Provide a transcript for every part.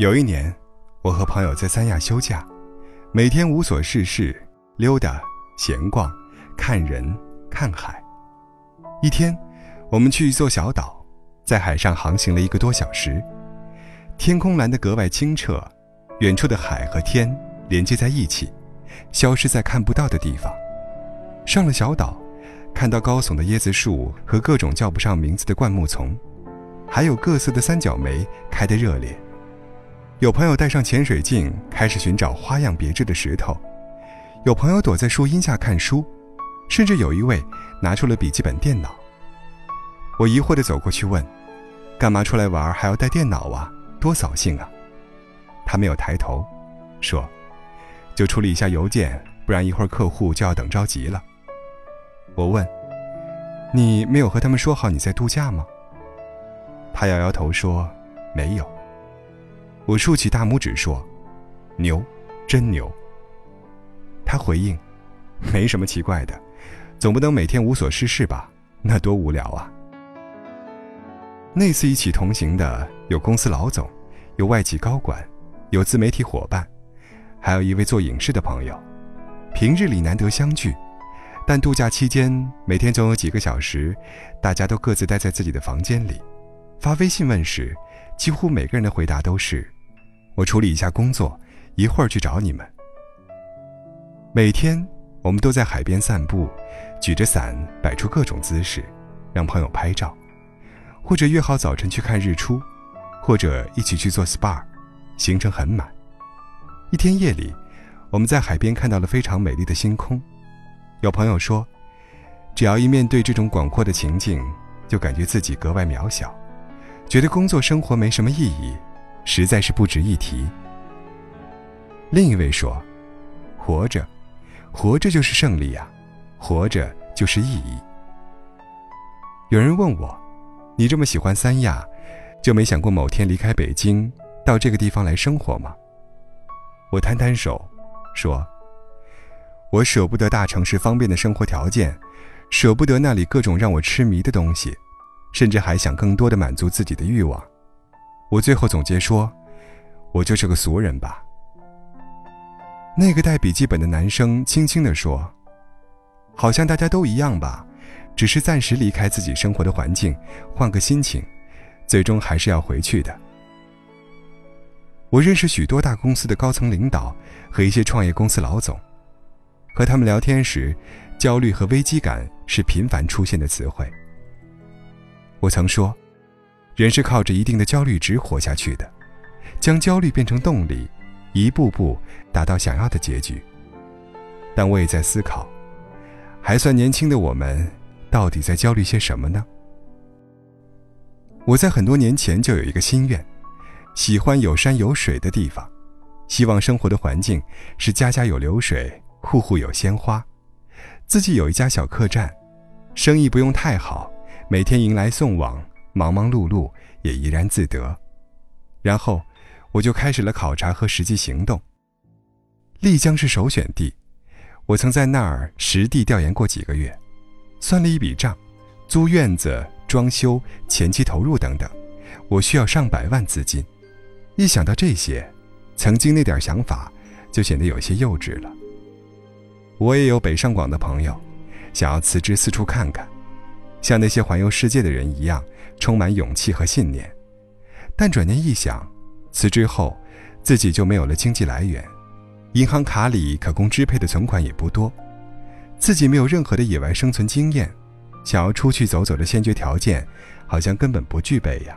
有一年，我和朋友在三亚休假，每天无所事事，溜达、闲逛、看人、看海。一天，我们去一座小岛，在海上航行了一个多小时。天空蓝得格外清澈，远处的海和天连接在一起，消失在看不到的地方。上了小岛，看到高耸的椰子树和各种叫不上名字的灌木丛，还有各色的三角梅开得热烈。有朋友带上潜水镜，开始寻找花样别致的石头；有朋友躲在树荫下看书，甚至有一位拿出了笔记本电脑。我疑惑地走过去问：“干嘛出来玩还要带电脑啊？多扫兴啊！”他没有抬头，说：“就处理一下邮件，不然一会儿客户就要等着急了。”我问：“你没有和他们说好你在度假吗？”他摇摇头说：“没有。”我竖起大拇指说：“牛，真牛。”他回应：“没什么奇怪的，总不能每天无所事事吧？那多无聊啊。”那次一起同行的有公司老总，有外企高管，有自媒体伙伴，还有一位做影视的朋友。平日里难得相聚，但度假期间每天总有几个小时，大家都各自待在自己的房间里，发微信问时，几乎每个人的回答都是。我处理一下工作，一会儿去找你们。每天，我们都在海边散步，举着伞，摆出各种姿势，让朋友拍照，或者约好早晨去看日出，或者一起去做 SPA，行程很满。一天夜里，我们在海边看到了非常美丽的星空。有朋友说，只要一面对这种广阔的情境，就感觉自己格外渺小，觉得工作生活没什么意义。实在是不值一提。另一位说：“活着，活着就是胜利呀，活着就是意义。”有人问我：“你这么喜欢三亚，就没想过某天离开北京，到这个地方来生活吗？”我摊摊手，说：“我舍不得大城市方便的生活条件，舍不得那里各种让我痴迷的东西，甚至还想更多的满足自己的欲望。”我最后总结说：“我就是个俗人吧。”那个带笔记本的男生轻轻地说：“好像大家都一样吧，只是暂时离开自己生活的环境，换个心情，最终还是要回去的。”我认识许多大公司的高层领导和一些创业公司老总，和他们聊天时，焦虑和危机感是频繁出现的词汇。我曾说。人是靠着一定的焦虑值活下去的，将焦虑变成动力，一步步达到想要的结局。但我也在思考，还算年轻的我们，到底在焦虑些什么呢？我在很多年前就有一个心愿，喜欢有山有水的地方，希望生活的环境是家家有流水，户户有鲜花，自己有一家小客栈，生意不用太好，每天迎来送往。忙忙碌碌也怡然自得，然后我就开始了考察和实际行动。丽江是首选地，我曾在那儿实地调研过几个月，算了一笔账，租院子、装修、前期投入等等，我需要上百万资金。一想到这些，曾经那点想法就显得有些幼稚了。我也有北上广的朋友，想要辞职四处看看。像那些环游世界的人一样，充满勇气和信念，但转念一想，辞职后自己就没有了经济来源，银行卡里可供支配的存款也不多，自己没有任何的野外生存经验，想要出去走走的先决条件，好像根本不具备呀。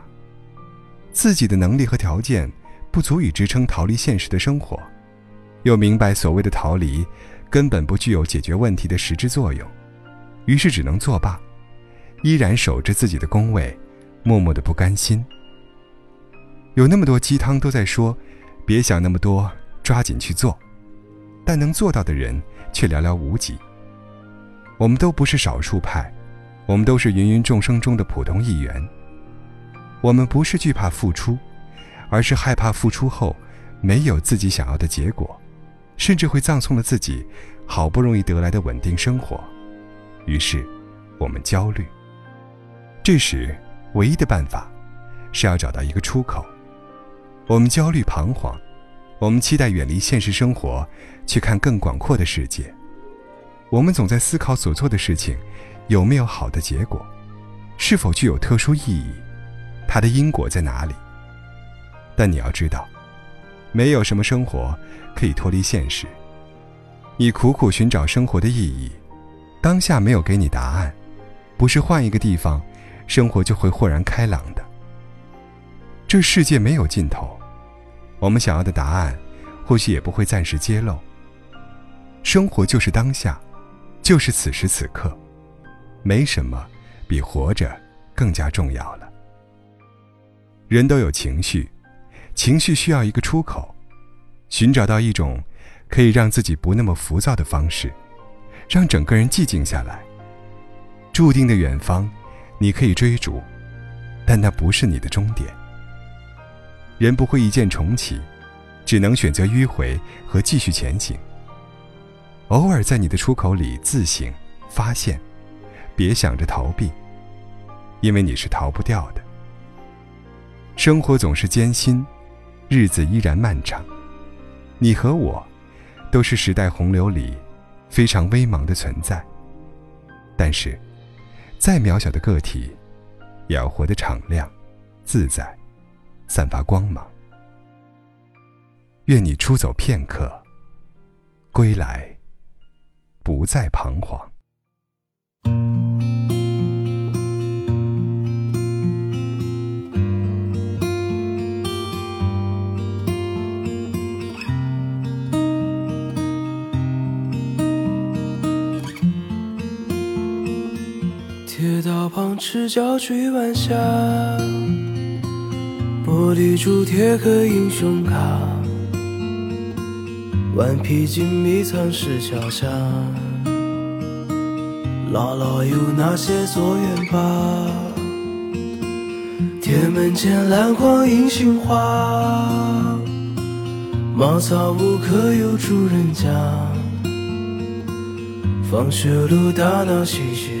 自己的能力和条件不足以支撑逃离现实的生活，又明白所谓的逃离，根本不具有解决问题的实质作用，于是只能作罢。依然守着自己的工位，默默的不甘心。有那么多鸡汤都在说，别想那么多，抓紧去做，但能做到的人却寥寥无几。我们都不是少数派，我们都是芸芸众生中的普通一员。我们不是惧怕付出，而是害怕付出后没有自己想要的结果，甚至会葬送了自己好不容易得来的稳定生活。于是，我们焦虑。这时，唯一的办法是要找到一个出口。我们焦虑彷徨，我们期待远离现实生活，去看更广阔的世界。我们总在思考所做的事情有没有好的结果，是否具有特殊意义，它的因果在哪里？但你要知道，没有什么生活可以脱离现实。你苦苦寻找生活的意义，当下没有给你答案，不是换一个地方，生活就会豁然开朗的。这世界没有尽头，我们想要的答案，或许也不会暂时揭露。生活就是当下，就是此时此刻，没什么比活着更加重要了。人都有情绪，情绪需要一个出口，寻找到一种可以让自己不那么浮躁的方式，让整个人寂静下来。注定的远方，你可以追逐，但那不是你的终点。人不会一键重启，只能选择迂回和继续前行。偶尔在你的出口里自省、发现，别想着逃避，因为你是逃不掉的。生活总是艰辛，日子依然漫长。你和我，都是时代洪流里非常微茫的存在。但是，再渺小的个体，也要活得敞亮、自在。散发光芒。愿你出走片刻，归来不再彷徨。旁，赤脚追晚霞。玻璃珠贴个英雄卡，顽皮筋迷藏石桥下，姥姥有那些作业吧？铁门前篮筐银杏花，茅草屋可有住人家？放学路打闹嘻嘻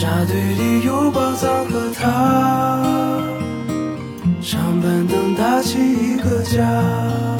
沙堆里有宝藏和他，长板凳搭起一个家。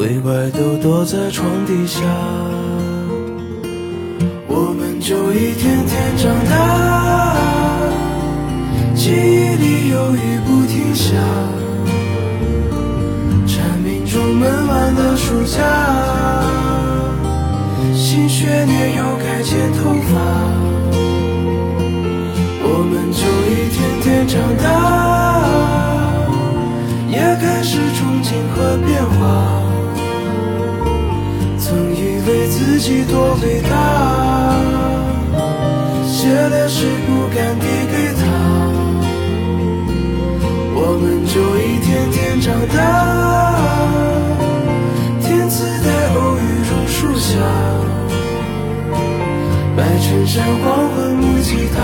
鬼怪都躲在床底下，我们就一天天长大，记忆里有雨不停下，蝉鸣中闷完的暑假，写的诗不敢递给他，我们就一天天长大。天赐的偶遇榕树下，白衬衫黄昏木吉他，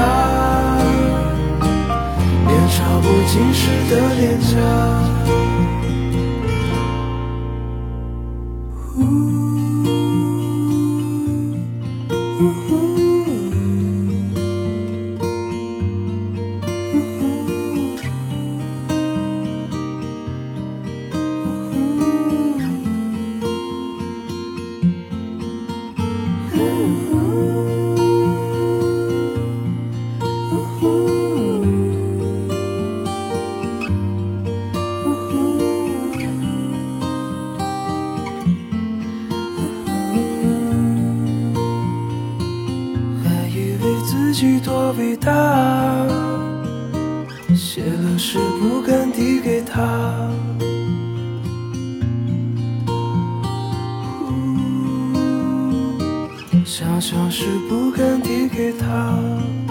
年少不经事的脸颊。写了诗不敢递给他。想想是不敢递给他。